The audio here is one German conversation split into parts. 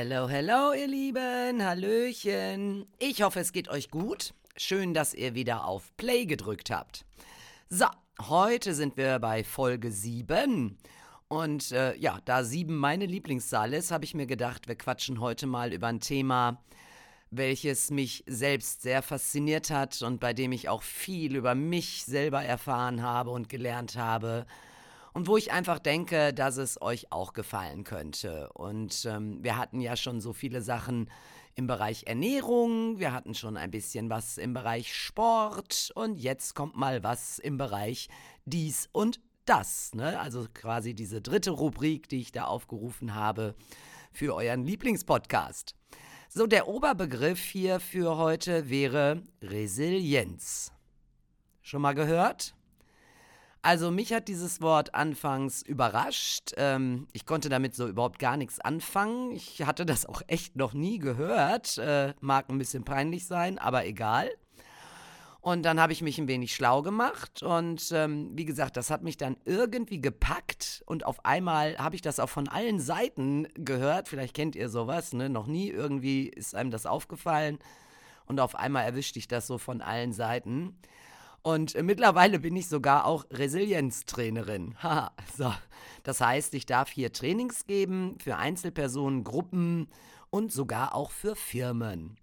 Hello, hello, ihr Lieben. Hallöchen. Ich hoffe, es geht euch gut. Schön, dass ihr wieder auf Play gedrückt habt. So, heute sind wir bei Folge 7. Und äh, ja, da 7 meine Lieblingszahl ist, habe ich mir gedacht, wir quatschen heute mal über ein Thema, welches mich selbst sehr fasziniert hat und bei dem ich auch viel über mich selber erfahren habe und gelernt habe und wo ich einfach denke, dass es euch auch gefallen könnte. Und ähm, wir hatten ja schon so viele Sachen im Bereich Ernährung, wir hatten schon ein bisschen was im Bereich Sport und jetzt kommt mal was im Bereich dies und das. Ne? Also quasi diese dritte Rubrik, die ich da aufgerufen habe für euren Lieblingspodcast. So, der Oberbegriff hier für heute wäre Resilienz. Schon mal gehört? Also mich hat dieses Wort anfangs überrascht. Ähm, ich konnte damit so überhaupt gar nichts anfangen. Ich hatte das auch echt noch nie gehört. Äh, mag ein bisschen peinlich sein, aber egal. Und dann habe ich mich ein wenig schlau gemacht und ähm, wie gesagt, das hat mich dann irgendwie gepackt und auf einmal habe ich das auch von allen Seiten gehört. Vielleicht kennt ihr sowas, ne? Noch nie irgendwie ist einem das aufgefallen und auf einmal erwischte ich das so von allen Seiten. Und äh, mittlerweile bin ich sogar auch Resilienztrainerin. So. Das heißt, ich darf hier Trainings geben für Einzelpersonen, Gruppen und sogar auch für Firmen.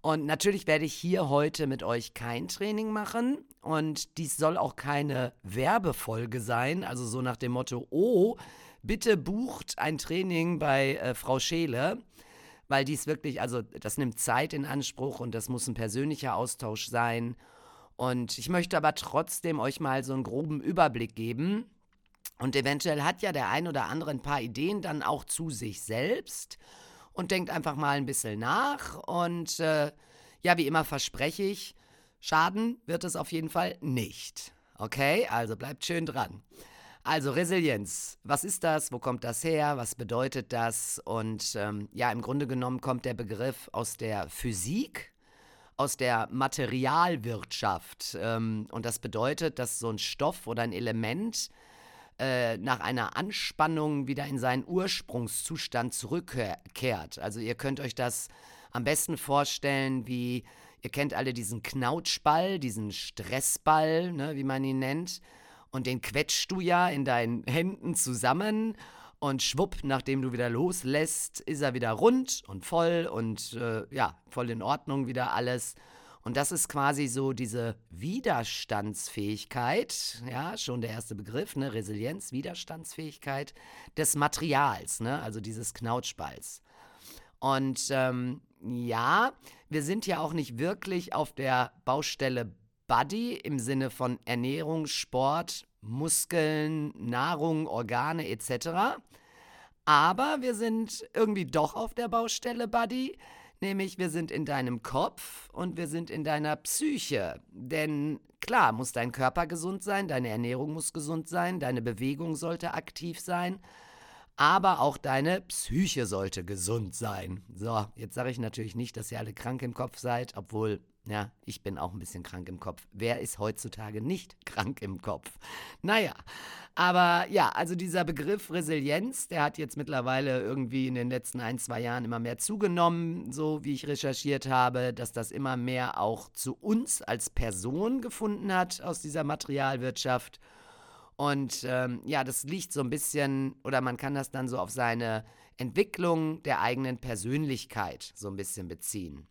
Und natürlich werde ich hier heute mit euch kein Training machen. Und dies soll auch keine Werbefolge sein. Also so nach dem Motto, oh, bitte bucht ein Training bei äh, Frau Scheele. Weil dies wirklich, also das nimmt Zeit in Anspruch und das muss ein persönlicher Austausch sein. Und ich möchte aber trotzdem euch mal so einen groben Überblick geben. Und eventuell hat ja der ein oder andere ein paar Ideen dann auch zu sich selbst und denkt einfach mal ein bisschen nach. Und äh, ja, wie immer verspreche ich, Schaden wird es auf jeden Fall nicht. Okay, also bleibt schön dran. Also Resilienz, was ist das? Wo kommt das her? Was bedeutet das? Und ähm, ja, im Grunde genommen kommt der Begriff aus der Physik aus der Materialwirtschaft. Ähm, und das bedeutet, dass so ein Stoff oder ein Element äh, nach einer Anspannung wieder in seinen Ursprungszustand zurückkehrt. Also ihr könnt euch das am besten vorstellen, wie ihr kennt alle diesen Knautschball, diesen Stressball, ne, wie man ihn nennt. Und den quetschst du ja in deinen Händen zusammen und schwupp, nachdem du wieder loslässt, ist er wieder rund und voll und äh, ja, voll in Ordnung wieder alles. Und das ist quasi so diese Widerstandsfähigkeit, ja, schon der erste Begriff, ne, Resilienz, Widerstandsfähigkeit des Materials, ne, also dieses Knautschballs. Und ähm, ja, wir sind ja auch nicht wirklich auf der Baustelle Body im Sinne von Ernährung, Sport, Muskeln, Nahrung, Organe etc. Aber wir sind irgendwie doch auf der Baustelle, Buddy. Nämlich wir sind in deinem Kopf und wir sind in deiner Psyche. Denn klar muss dein Körper gesund sein, deine Ernährung muss gesund sein, deine Bewegung sollte aktiv sein, aber auch deine Psyche sollte gesund sein. So, jetzt sage ich natürlich nicht, dass ihr alle krank im Kopf seid, obwohl ja, ich bin auch ein bisschen krank im Kopf. Wer ist heutzutage nicht krank im Kopf? Naja, aber ja, also dieser Begriff Resilienz, der hat jetzt mittlerweile irgendwie in den letzten ein, zwei Jahren immer mehr zugenommen, so wie ich recherchiert habe, dass das immer mehr auch zu uns als Person gefunden hat aus dieser Materialwirtschaft. Und ähm, ja, das liegt so ein bisschen, oder man kann das dann so auf seine Entwicklung der eigenen Persönlichkeit so ein bisschen beziehen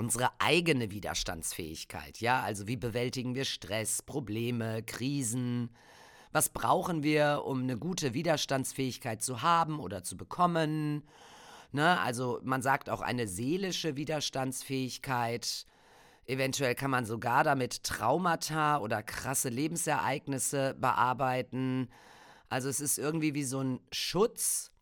unsere eigene Widerstandsfähigkeit. Ja, also wie bewältigen wir Stress, Probleme, Krisen? Was brauchen wir, um eine gute Widerstandsfähigkeit zu haben oder zu bekommen? Ne, also man sagt auch eine seelische Widerstandsfähigkeit. Eventuell kann man sogar damit Traumata oder krasse Lebensereignisse bearbeiten. Also es ist irgendwie wie so ein Schutz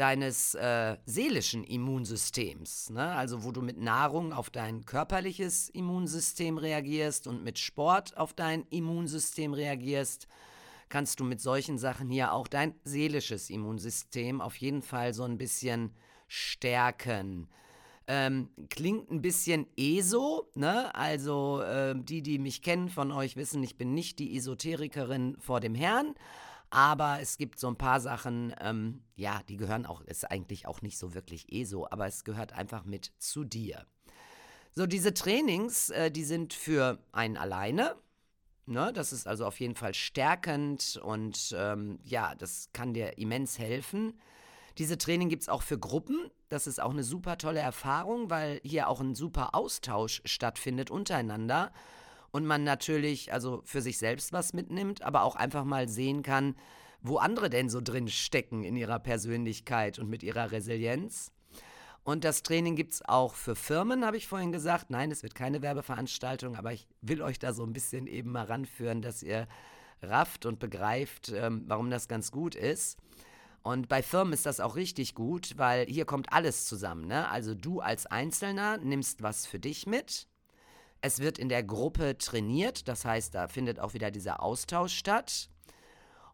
deines äh, seelischen Immunsystems, ne? also wo du mit Nahrung auf dein körperliches Immunsystem reagierst und mit Sport auf dein Immunsystem reagierst, kannst du mit solchen Sachen hier auch dein seelisches Immunsystem auf jeden Fall so ein bisschen stärken. Ähm, klingt ein bisschen ESO, ne? Also äh, die, die mich kennen von euch wissen, ich bin nicht die Esoterikerin vor dem Herrn. Aber es gibt so ein paar Sachen, ähm, ja, die gehören auch, ist eigentlich auch nicht so wirklich ESO, aber es gehört einfach mit zu dir. So, diese Trainings, äh, die sind für einen alleine. Ne? Das ist also auf jeden Fall stärkend und ähm, ja, das kann dir immens helfen. Diese Training gibt es auch für Gruppen. Das ist auch eine super tolle Erfahrung, weil hier auch ein super Austausch stattfindet untereinander und man natürlich also für sich selbst was mitnimmt, aber auch einfach mal sehen kann, wo andere denn so drin stecken in ihrer Persönlichkeit und mit ihrer Resilienz. Und das Training gibt es auch für Firmen, habe ich vorhin gesagt. Nein, es wird keine Werbeveranstaltung, aber ich will euch da so ein bisschen eben mal ranführen, dass ihr rafft und begreift, ähm, warum das ganz gut ist. Und bei Firmen ist das auch richtig gut, weil hier kommt alles zusammen. Ne? Also du als Einzelner nimmst was für dich mit. Es wird in der Gruppe trainiert, das heißt, da findet auch wieder dieser Austausch statt.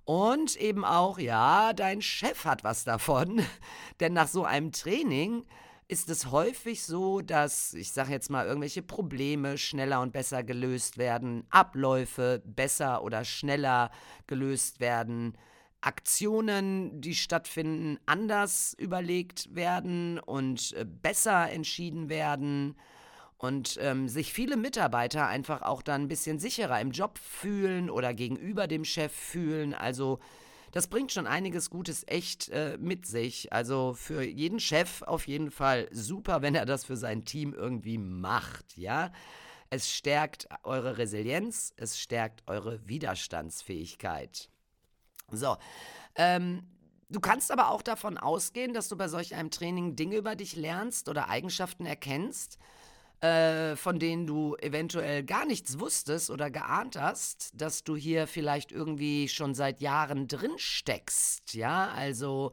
Und eben auch, ja, dein Chef hat was davon. Denn nach so einem Training ist es häufig so, dass, ich sage jetzt mal, irgendwelche Probleme schneller und besser gelöst werden, Abläufe besser oder schneller gelöst werden, Aktionen, die stattfinden, anders überlegt werden und äh, besser entschieden werden und ähm, sich viele Mitarbeiter einfach auch dann ein bisschen sicherer im Job fühlen oder gegenüber dem Chef fühlen. Also das bringt schon einiges Gutes echt äh, mit sich. Also für jeden Chef auf jeden Fall super, wenn er das für sein Team irgendwie macht, ja. Es stärkt eure Resilienz, es stärkt eure Widerstandsfähigkeit. So, ähm, Du kannst aber auch davon ausgehen, dass du bei solch einem Training Dinge über dich lernst oder Eigenschaften erkennst, äh, von denen du eventuell gar nichts wusstest oder geahnt hast, dass du hier vielleicht irgendwie schon seit Jahren drin steckst. Ja, also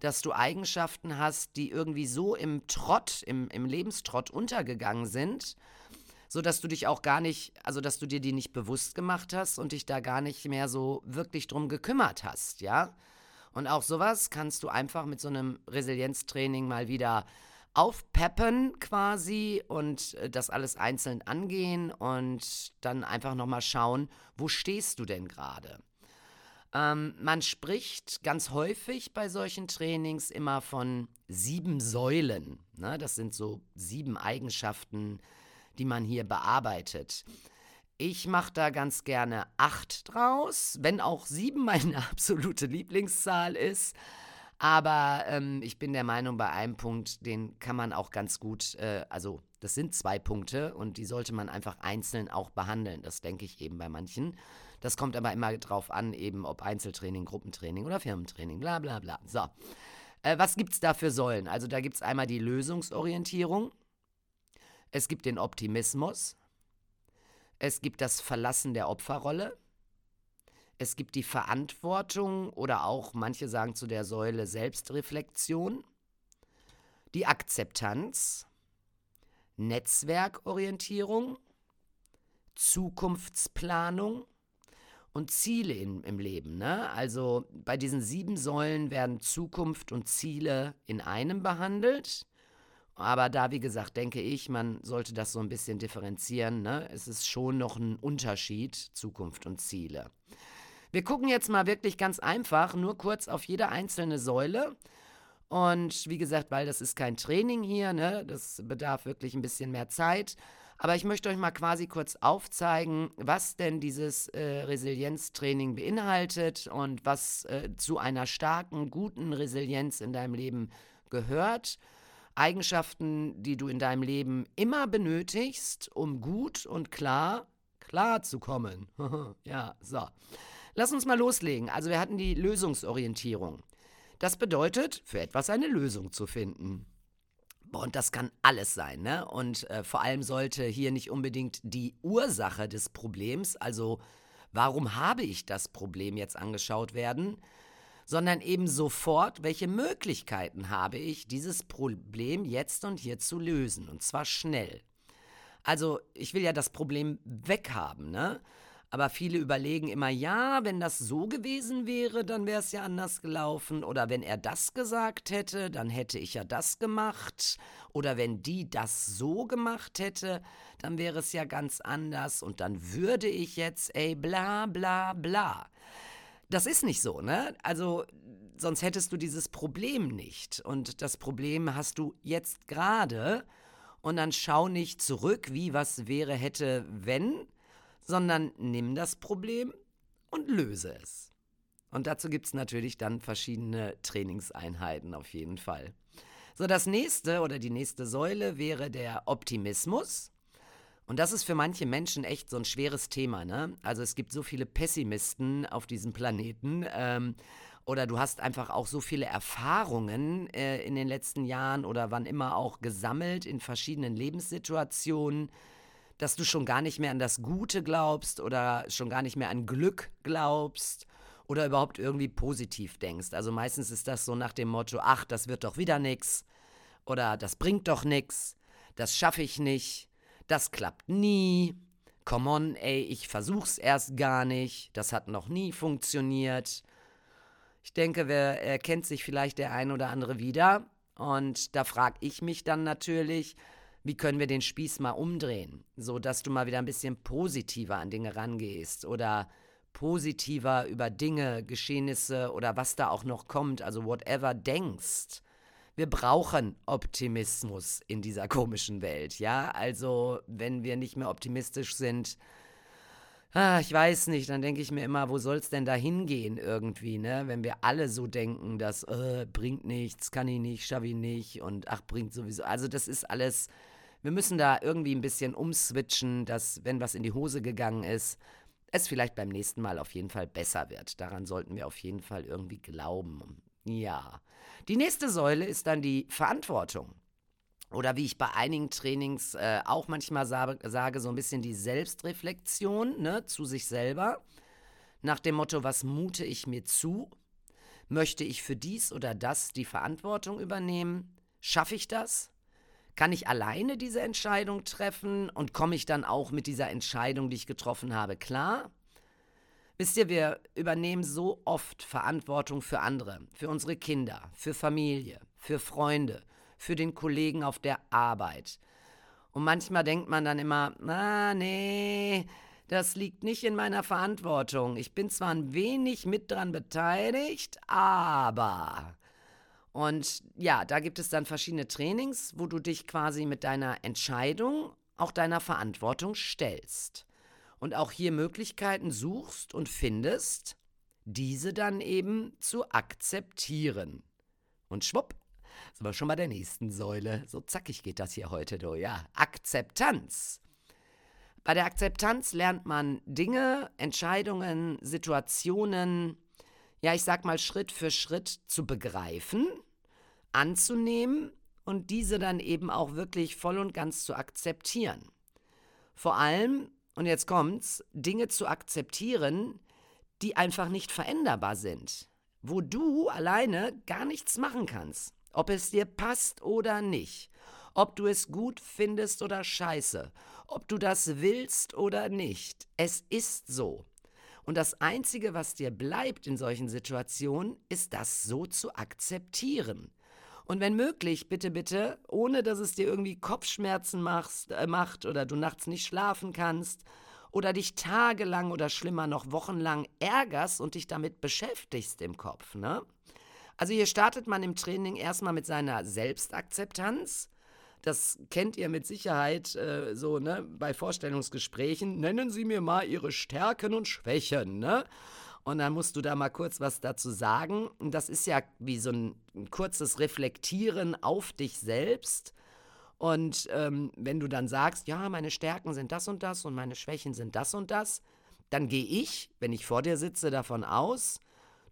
dass du Eigenschaften hast, die irgendwie so im Trott, im, im Lebenstrott untergegangen sind, so dass du dich auch gar nicht, also dass du dir die nicht bewusst gemacht hast und dich da gar nicht mehr so wirklich drum gekümmert hast, ja. Und auch sowas kannst du einfach mit so einem Resilienztraining mal wieder aufpeppen quasi und äh, das alles einzeln angehen und dann einfach nochmal schauen, wo stehst du denn gerade? Ähm, man spricht ganz häufig bei solchen Trainings immer von sieben Säulen. Ne? Das sind so sieben Eigenschaften, die man hier bearbeitet. Ich mache da ganz gerne acht draus, wenn auch sieben meine absolute Lieblingszahl ist. Aber ähm, ich bin der Meinung, bei einem Punkt, den kann man auch ganz gut, äh, also das sind zwei Punkte und die sollte man einfach einzeln auch behandeln. Das denke ich eben bei manchen. Das kommt aber immer drauf an, eben ob Einzeltraining, Gruppentraining oder Firmentraining, bla bla bla. So. Äh, was gibt es da für Säulen? Also da gibt es einmal die Lösungsorientierung, es gibt den Optimismus, es gibt das Verlassen der Opferrolle, es gibt die Verantwortung oder auch manche sagen zu der Säule Selbstreflexion, die Akzeptanz, Netzwerkorientierung, Zukunftsplanung und Ziele in, im Leben. Ne? Also bei diesen sieben Säulen werden Zukunft und Ziele in einem behandelt. Aber da, wie gesagt, denke ich, man sollte das so ein bisschen differenzieren. Ne? Es ist schon noch ein Unterschied, Zukunft und Ziele. Wir gucken jetzt mal wirklich ganz einfach, nur kurz auf jede einzelne Säule. Und wie gesagt, weil das ist kein Training hier, ne? das bedarf wirklich ein bisschen mehr Zeit. Aber ich möchte euch mal quasi kurz aufzeigen, was denn dieses äh, Resilienztraining beinhaltet und was äh, zu einer starken, guten Resilienz in deinem Leben gehört. Eigenschaften, die du in deinem Leben immer benötigst, um gut und klar klar zu kommen. ja, so. Lass uns mal loslegen. Also wir hatten die Lösungsorientierung. Das bedeutet, für etwas eine Lösung zu finden. Und das kann alles sein, ne? Und äh, vor allem sollte hier nicht unbedingt die Ursache des Problems, also warum habe ich das Problem jetzt angeschaut werden, sondern eben sofort, welche Möglichkeiten habe ich, dieses Problem jetzt und hier zu lösen. Und zwar schnell. Also ich will ja das Problem weghaben, ne? Aber viele überlegen immer, ja, wenn das so gewesen wäre, dann wäre es ja anders gelaufen. Oder wenn er das gesagt hätte, dann hätte ich ja das gemacht. Oder wenn die das so gemacht hätte, dann wäre es ja ganz anders. Und dann würde ich jetzt, ey, bla bla bla. Das ist nicht so, ne? Also, sonst hättest du dieses Problem nicht. Und das Problem hast du jetzt gerade. Und dann schau nicht zurück, wie was wäre, hätte, wenn, sondern nimm das Problem und löse es. Und dazu gibt es natürlich dann verschiedene Trainingseinheiten auf jeden Fall. So, das nächste oder die nächste Säule wäre der Optimismus. Und das ist für manche Menschen echt so ein schweres Thema. Ne? Also es gibt so viele Pessimisten auf diesem Planeten. Ähm, oder du hast einfach auch so viele Erfahrungen äh, in den letzten Jahren oder wann immer auch gesammelt in verschiedenen Lebenssituationen dass du schon gar nicht mehr an das Gute glaubst oder schon gar nicht mehr an Glück glaubst oder überhaupt irgendwie positiv denkst. Also meistens ist das so nach dem Motto, ach, das wird doch wieder nix oder das bringt doch nix, das schaffe ich nicht, das klappt nie. Come on, ey, ich versuch's erst gar nicht, das hat noch nie funktioniert. Ich denke, wer erkennt sich vielleicht der ein oder andere wieder. Und da frage ich mich dann natürlich, wie können wir den Spieß mal umdrehen, so dass du mal wieder ein bisschen positiver an Dinge rangehst oder positiver über Dinge, Geschehnisse oder was da auch noch kommt, also whatever denkst. Wir brauchen Optimismus in dieser komischen Welt, ja? Also, wenn wir nicht mehr optimistisch sind, ah, ich weiß nicht, dann denke ich mir immer, wo soll es denn da hingehen irgendwie, ne? Wenn wir alle so denken, dass äh, bringt nichts, kann ich nicht, schaffe ich nicht und ach, bringt sowieso. Also, das ist alles wir müssen da irgendwie ein bisschen umswitchen, dass, wenn was in die Hose gegangen ist, es vielleicht beim nächsten Mal auf jeden Fall besser wird. Daran sollten wir auf jeden Fall irgendwie glauben. Ja. Die nächste Säule ist dann die Verantwortung. Oder wie ich bei einigen Trainings äh, auch manchmal sage, sage, so ein bisschen die Selbstreflexion ne, zu sich selber. Nach dem Motto, was mute ich mir zu? Möchte ich für dies oder das die Verantwortung übernehmen? Schaffe ich das? Kann ich alleine diese Entscheidung treffen und komme ich dann auch mit dieser Entscheidung, die ich getroffen habe, klar? Wisst ihr, wir übernehmen so oft Verantwortung für andere, für unsere Kinder, für Familie, für Freunde, für den Kollegen auf der Arbeit. Und manchmal denkt man dann immer, ah, nee, das liegt nicht in meiner Verantwortung. Ich bin zwar ein wenig mit dran beteiligt, aber und ja, da gibt es dann verschiedene Trainings, wo du dich quasi mit deiner Entscheidung auch deiner Verantwortung stellst. Und auch hier Möglichkeiten suchst und findest, diese dann eben zu akzeptieren. Und schwupp, sind wir schon bei der nächsten Säule. So zackig geht das hier heute, du. Ja, Akzeptanz. Bei der Akzeptanz lernt man Dinge, Entscheidungen, Situationen, ja, ich sag mal Schritt für Schritt zu begreifen anzunehmen und diese dann eben auch wirklich voll und ganz zu akzeptieren. Vor allem, und jetzt kommt's, Dinge zu akzeptieren, die einfach nicht veränderbar sind, wo du alleine gar nichts machen kannst, ob es dir passt oder nicht, ob du es gut findest oder scheiße, ob du das willst oder nicht. Es ist so. Und das Einzige, was dir bleibt in solchen Situationen, ist das so zu akzeptieren. Und wenn möglich, bitte, bitte, ohne dass es dir irgendwie Kopfschmerzen machst, äh, macht oder du nachts nicht schlafen kannst oder dich tagelang oder schlimmer noch wochenlang ärgerst und dich damit beschäftigst im Kopf. Ne? Also hier startet man im Training erstmal mit seiner Selbstakzeptanz. Das kennt ihr mit Sicherheit äh, so, ne, bei Vorstellungsgesprächen. Nennen Sie mir mal Ihre Stärken und Schwächen, ne? Und dann musst du da mal kurz was dazu sagen. Und das ist ja wie so ein, ein kurzes Reflektieren auf dich selbst. Und ähm, wenn du dann sagst, ja, meine Stärken sind das und das und meine Schwächen sind das und das, dann gehe ich, wenn ich vor dir sitze, davon aus,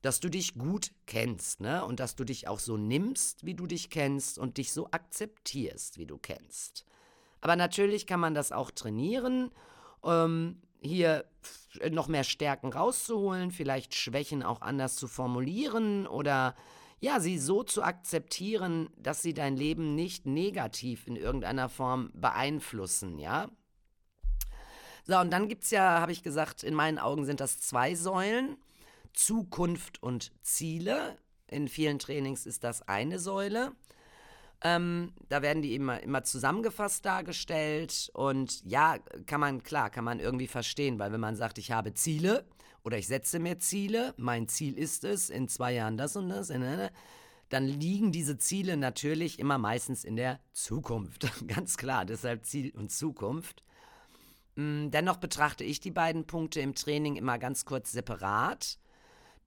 dass du dich gut kennst, ne? Und dass du dich auch so nimmst, wie du dich kennst und dich so akzeptierst, wie du kennst. Aber natürlich kann man das auch trainieren. Ähm, hier noch mehr Stärken rauszuholen, vielleicht Schwächen auch anders zu formulieren oder ja, sie so zu akzeptieren, dass sie dein Leben nicht negativ in irgendeiner Form beeinflussen, ja? So, und dann gibt es ja, habe ich gesagt, in meinen Augen sind das zwei Säulen. Zukunft und Ziele. In vielen Trainings ist das eine Säule. Ähm, da werden die immer, immer zusammengefasst dargestellt. Und ja, kann man, klar, kann man irgendwie verstehen, weil wenn man sagt, ich habe Ziele oder ich setze mir Ziele, mein Ziel ist es, in zwei Jahren das und das, dann liegen diese Ziele natürlich immer meistens in der Zukunft. Ganz klar, deshalb Ziel und Zukunft. Mm, dennoch betrachte ich die beiden Punkte im Training immer ganz kurz separat,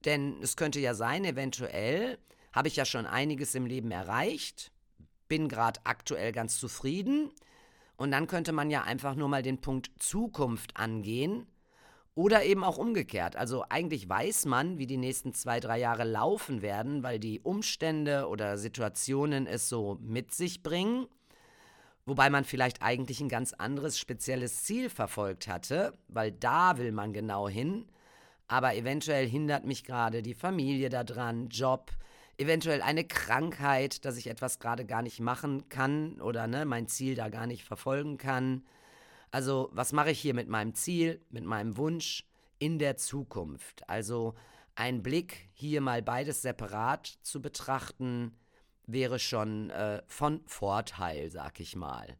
denn es könnte ja sein, eventuell habe ich ja schon einiges im Leben erreicht, bin gerade aktuell ganz zufrieden und dann könnte man ja einfach nur mal den Punkt Zukunft angehen oder eben auch umgekehrt. Also eigentlich weiß man, wie die nächsten zwei, drei Jahre laufen werden, weil die Umstände oder Situationen es so mit sich bringen. Wobei man vielleicht eigentlich ein ganz anderes spezielles Ziel verfolgt hatte, weil da will man genau hin. Aber eventuell hindert mich gerade die Familie daran, Job, eventuell eine Krankheit, dass ich etwas gerade gar nicht machen kann oder ne, mein Ziel da gar nicht verfolgen kann. Also was mache ich hier mit meinem Ziel, mit meinem Wunsch in der Zukunft? Also ein Blick hier mal beides separat zu betrachten, wäre schon äh, von Vorteil, sag ich mal.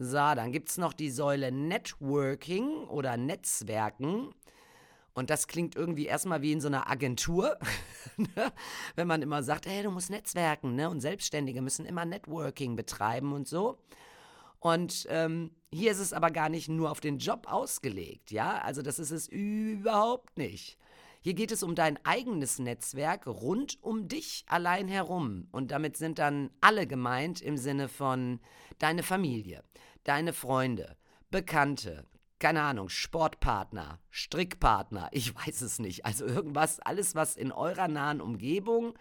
So, dann gibt es noch die Säule Networking oder Netzwerken. Und das klingt irgendwie erstmal wie in so einer Agentur, ne? wenn man immer sagt, hey, du musst Netzwerken, ne? Und Selbstständige müssen immer Networking betreiben und so. Und ähm, hier ist es aber gar nicht nur auf den Job ausgelegt, ja? Also das ist es überhaupt nicht. Hier geht es um dein eigenes Netzwerk rund um dich allein herum. Und damit sind dann alle gemeint im Sinne von deine Familie, deine Freunde, Bekannte, keine Ahnung, Sportpartner, Strickpartner, ich weiß es nicht. Also irgendwas, alles, was in eurer nahen Umgebung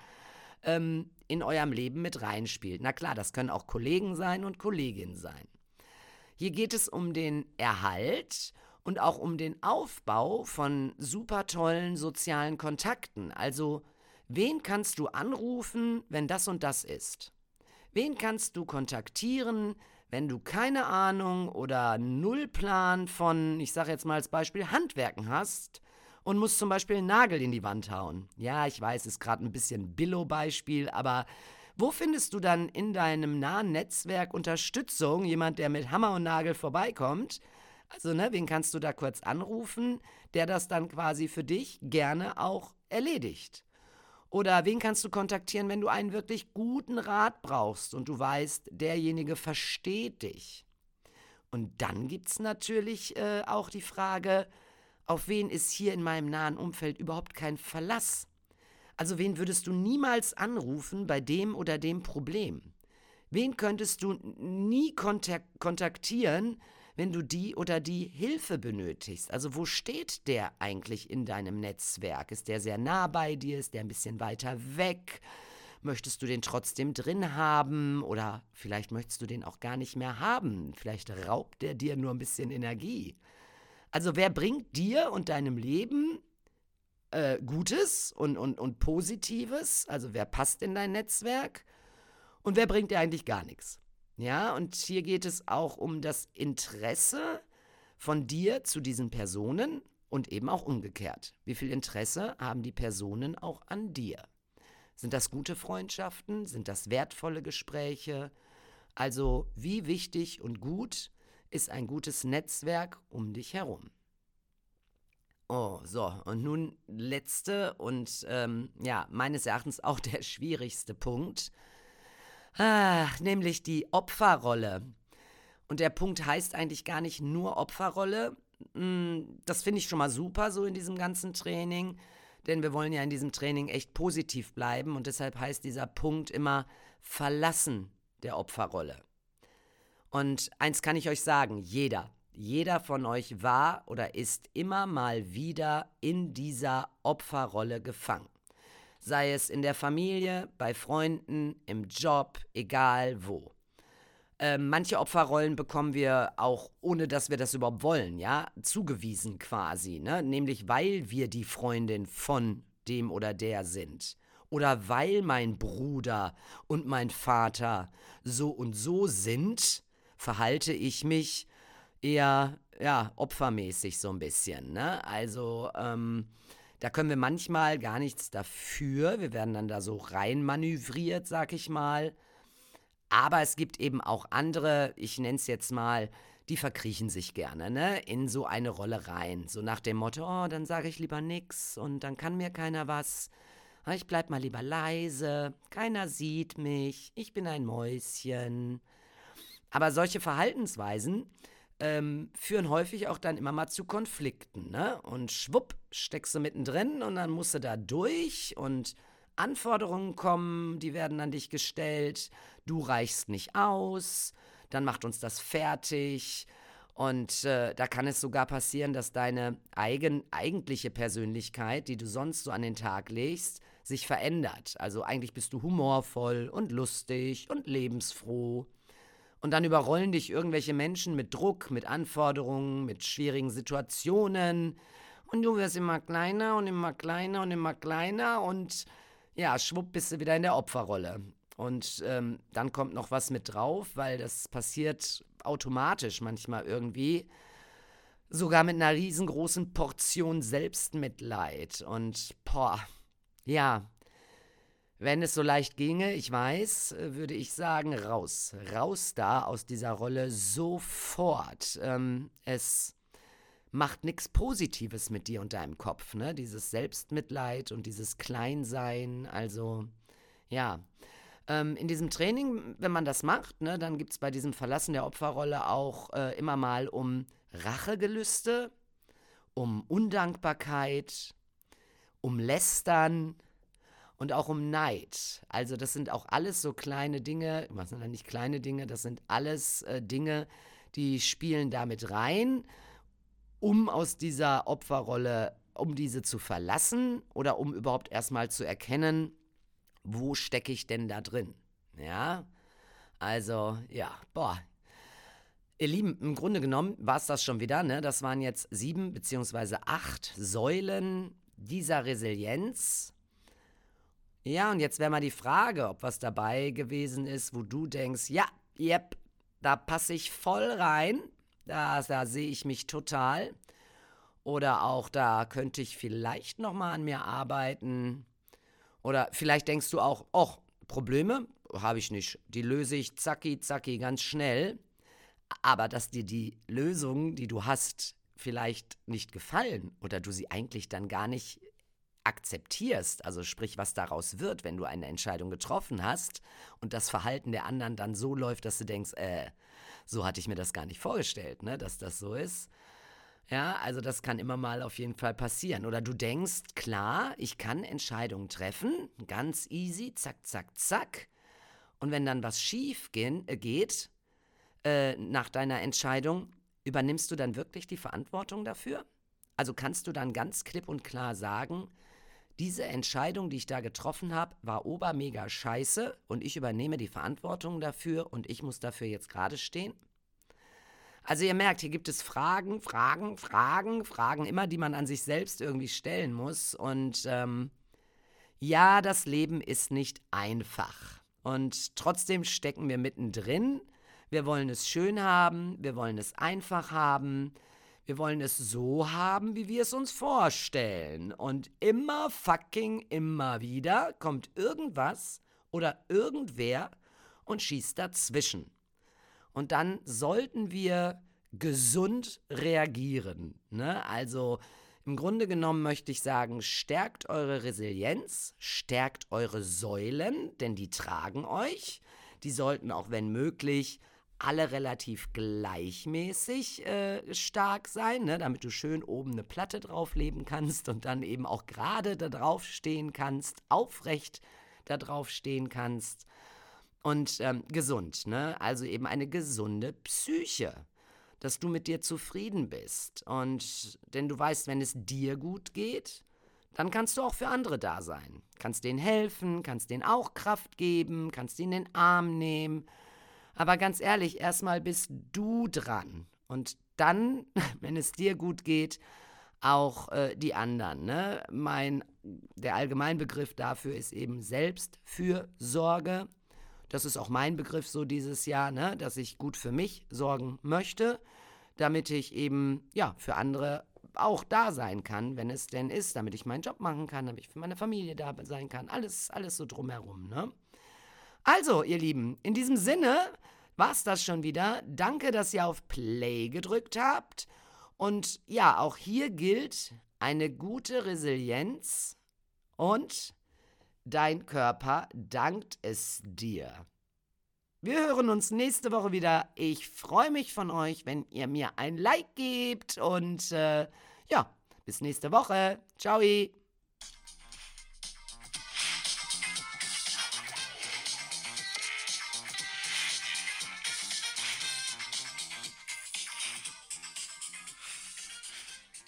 ähm, in eurem Leben mit reinspielt. Na klar, das können auch Kollegen sein und Kolleginnen sein. Hier geht es um den Erhalt und auch um den Aufbau von super tollen sozialen Kontakten. Also, wen kannst du anrufen, wenn das und das ist? Wen kannst du kontaktieren, wenn du keine Ahnung oder Nullplan von, ich sage jetzt mal als Beispiel, Handwerken hast und musst zum Beispiel einen Nagel in die Wand hauen. Ja, ich weiß, ist gerade ein bisschen Billo-Beispiel, aber wo findest du dann in deinem nahen Netzwerk Unterstützung, jemand, der mit Hammer und Nagel vorbeikommt? Also, ne, wen kannst du da kurz anrufen, der das dann quasi für dich gerne auch erledigt? Oder wen kannst du kontaktieren, wenn du einen wirklich guten Rat brauchst und du weißt, derjenige versteht dich? Und dann gibt es natürlich äh, auch die Frage, auf wen ist hier in meinem nahen Umfeld überhaupt kein Verlass? Also wen würdest du niemals anrufen bei dem oder dem Problem? Wen könntest du nie kontak kontaktieren, wenn du die oder die Hilfe benötigst. Also wo steht der eigentlich in deinem Netzwerk? Ist der sehr nah bei dir? Ist der ein bisschen weiter weg? Möchtest du den trotzdem drin haben oder vielleicht möchtest du den auch gar nicht mehr haben? Vielleicht raubt der dir nur ein bisschen Energie. Also wer bringt dir und deinem Leben äh, Gutes und, und, und Positives? Also wer passt in dein Netzwerk? Und wer bringt dir eigentlich gar nichts? Ja, und hier geht es auch um das Interesse von dir zu diesen Personen und eben auch umgekehrt. Wie viel Interesse haben die Personen auch an dir? Sind das gute Freundschaften? Sind das wertvolle Gespräche? Also wie wichtig und gut ist ein gutes Netzwerk um dich herum? Oh, so, und nun letzte und ähm, ja, meines Erachtens auch der schwierigste Punkt. Ach, nämlich die Opferrolle. Und der Punkt heißt eigentlich gar nicht nur Opferrolle. Hm, das finde ich schon mal super so in diesem ganzen Training, denn wir wollen ja in diesem Training echt positiv bleiben und deshalb heißt dieser Punkt immer Verlassen der Opferrolle. Und eins kann ich euch sagen, jeder, jeder von euch war oder ist immer mal wieder in dieser Opferrolle gefangen sei es in der Familie, bei Freunden, im Job, egal wo. Ähm, manche Opferrollen bekommen wir auch, ohne dass wir das überhaupt wollen, ja, zugewiesen quasi, ne? Nämlich weil wir die Freundin von dem oder der sind. Oder weil mein Bruder und mein Vater so und so sind, verhalte ich mich eher, ja, opfermäßig so ein bisschen, ne? Also, ähm, da können wir manchmal gar nichts dafür. Wir werden dann da so reinmanövriert, sag ich mal. Aber es gibt eben auch andere, ich nenne es jetzt mal, die verkriechen sich gerne, ne, in so eine Rolle rein. So nach dem Motto, oh, dann sage ich lieber nix und dann kann mir keiner was. Ah, ich bleib mal lieber leise, keiner sieht mich, ich bin ein Mäuschen. Aber solche Verhaltensweisen ähm, führen häufig auch dann immer mal zu Konflikten, ne? Und schwupp, steckst du mittendrin und dann musst du da durch und Anforderungen kommen, die werden an dich gestellt, du reichst nicht aus, dann macht uns das fertig. Und äh, da kann es sogar passieren, dass deine eigen, eigentliche Persönlichkeit, die du sonst so an den Tag legst, sich verändert. Also eigentlich bist du humorvoll und lustig und lebensfroh. Und dann überrollen dich irgendwelche Menschen mit Druck, mit Anforderungen, mit schwierigen Situationen. Und du wirst immer kleiner und immer kleiner und immer kleiner und ja, schwupp bist du wieder in der Opferrolle. Und ähm, dann kommt noch was mit drauf, weil das passiert automatisch manchmal irgendwie. Sogar mit einer riesengroßen Portion Selbstmitleid. Und boah, ja, wenn es so leicht ginge, ich weiß, würde ich sagen, raus. Raus da aus dieser Rolle sofort. Ähm, es macht nichts Positives mit dir und deinem Kopf, ne? Dieses Selbstmitleid und dieses Kleinsein. Also, ja. Ähm, in diesem Training, wenn man das macht, ne, dann gibt es bei diesem Verlassen der Opferrolle auch äh, immer mal um Rachegelüste, um Undankbarkeit, um Lästern und auch um Neid. Also das sind auch alles so kleine Dinge, was sind dann nicht kleine Dinge, das sind alles äh, Dinge, die spielen damit rein, um aus dieser Opferrolle, um diese zu verlassen oder um überhaupt erstmal zu erkennen, wo stecke ich denn da drin? Ja, also ja, boah. Ihr Lieben, im Grunde genommen war es das schon wieder. Ne? Das waren jetzt sieben beziehungsweise acht Säulen dieser Resilienz. Ja, und jetzt wäre mal die Frage, ob was dabei gewesen ist, wo du denkst, ja, yep, da passe ich voll rein, da, da sehe ich mich total. Oder auch da könnte ich vielleicht noch mal an mir arbeiten. Oder vielleicht denkst du auch, ach, Probleme habe ich nicht. Die löse ich zacki, zacki ganz schnell. Aber dass dir die Lösungen, die du hast, vielleicht nicht gefallen oder du sie eigentlich dann gar nicht akzeptierst, also sprich, was daraus wird, wenn du eine Entscheidung getroffen hast und das Verhalten der anderen dann so läuft, dass du denkst, äh, so hatte ich mir das gar nicht vorgestellt, ne, dass das so ist. Ja, also das kann immer mal auf jeden Fall passieren. Oder du denkst, klar, ich kann Entscheidungen treffen, ganz easy, zack, zack, zack. Und wenn dann was schief gehen, äh, geht äh, nach deiner Entscheidung, übernimmst du dann wirklich die Verantwortung dafür? Also kannst du dann ganz klipp und klar sagen, diese Entscheidung, die ich da getroffen habe, war obermega scheiße und ich übernehme die Verantwortung dafür und ich muss dafür jetzt gerade stehen? Also ihr merkt, hier gibt es Fragen, Fragen, Fragen, Fragen immer, die man an sich selbst irgendwie stellen muss. Und ähm, ja, das Leben ist nicht einfach. Und trotzdem stecken wir mittendrin. Wir wollen es schön haben, wir wollen es einfach haben, wir wollen es so haben, wie wir es uns vorstellen. Und immer fucking immer wieder kommt irgendwas oder irgendwer und schießt dazwischen. Und dann sollten wir gesund reagieren. Ne? Also im Grunde genommen möchte ich sagen, stärkt eure Resilienz, stärkt eure Säulen, denn die tragen euch. Die sollten auch, wenn möglich, alle relativ gleichmäßig äh, stark sein, ne? damit du schön oben eine Platte draufleben kannst und dann eben auch gerade da drauf stehen kannst, aufrecht da drauf stehen kannst und ähm, gesund, ne? Also eben eine gesunde Psyche, dass du mit dir zufrieden bist. Und denn du weißt, wenn es dir gut geht, dann kannst du auch für andere da sein. Kannst denen helfen, kannst denen auch Kraft geben, kannst ihnen den Arm nehmen. Aber ganz ehrlich, erstmal bist du dran. Und dann, wenn es dir gut geht, auch äh, die anderen. Ne? Mein, der Allgemeinbegriff dafür ist eben Selbstfürsorge. Das ist auch mein Begriff so dieses Jahr, ne? dass ich gut für mich sorgen möchte, damit ich eben, ja, für andere auch da sein kann, wenn es denn ist, damit ich meinen Job machen kann, damit ich für meine Familie da sein kann. Alles, alles so drumherum, ne? Also, ihr Lieben, in diesem Sinne war's das schon wieder. Danke, dass ihr auf Play gedrückt habt. Und ja, auch hier gilt eine gute Resilienz und dein Körper dankt es dir. Wir hören uns nächste Woche wieder. Ich freue mich von euch, wenn ihr mir ein Like gebt und äh, ja, bis nächste Woche. Ciao.